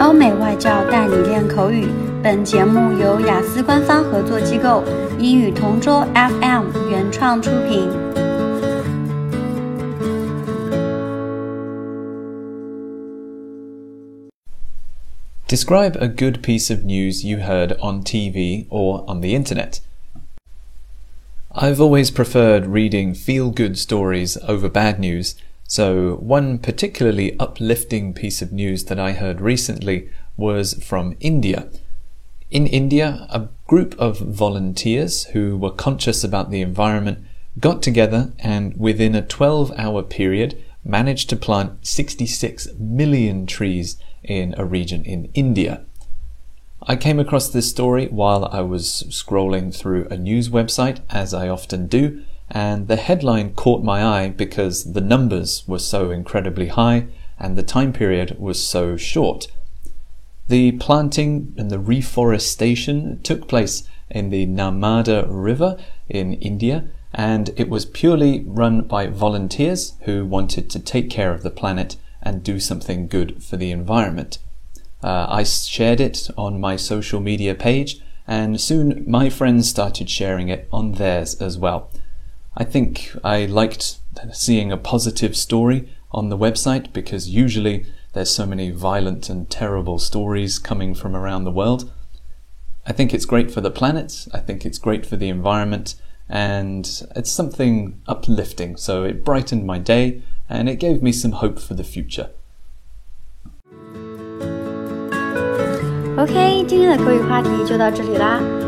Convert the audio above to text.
欧美外教带你练口语。本节目由雅思官方合作机构英语同桌 FM 原创出品。Describe a good piece of news you heard on TV or on the internet. I've always preferred reading feel good stories over bad news, so one particularly uplifting piece of news that I heard recently was from India. In India, a group of volunteers who were conscious about the environment got together and within a 12 hour period managed to plant 66 million trees in a region in India. I came across this story while I was scrolling through a news website, as I often do, and the headline caught my eye because the numbers were so incredibly high and the time period was so short. The planting and the reforestation took place in the Narmada River in India, and it was purely run by volunteers who wanted to take care of the planet and do something good for the environment. Uh, I shared it on my social media page, and soon my friends started sharing it on theirs as well. I think I liked seeing a positive story on the website because usually there's so many violent and terrible stories coming from around the world. I think it's great for the planet, I think it's great for the environment, and it's something uplifting. So it brightened my day and it gave me some hope for the future. OK，今天的口语话题就到这里啦。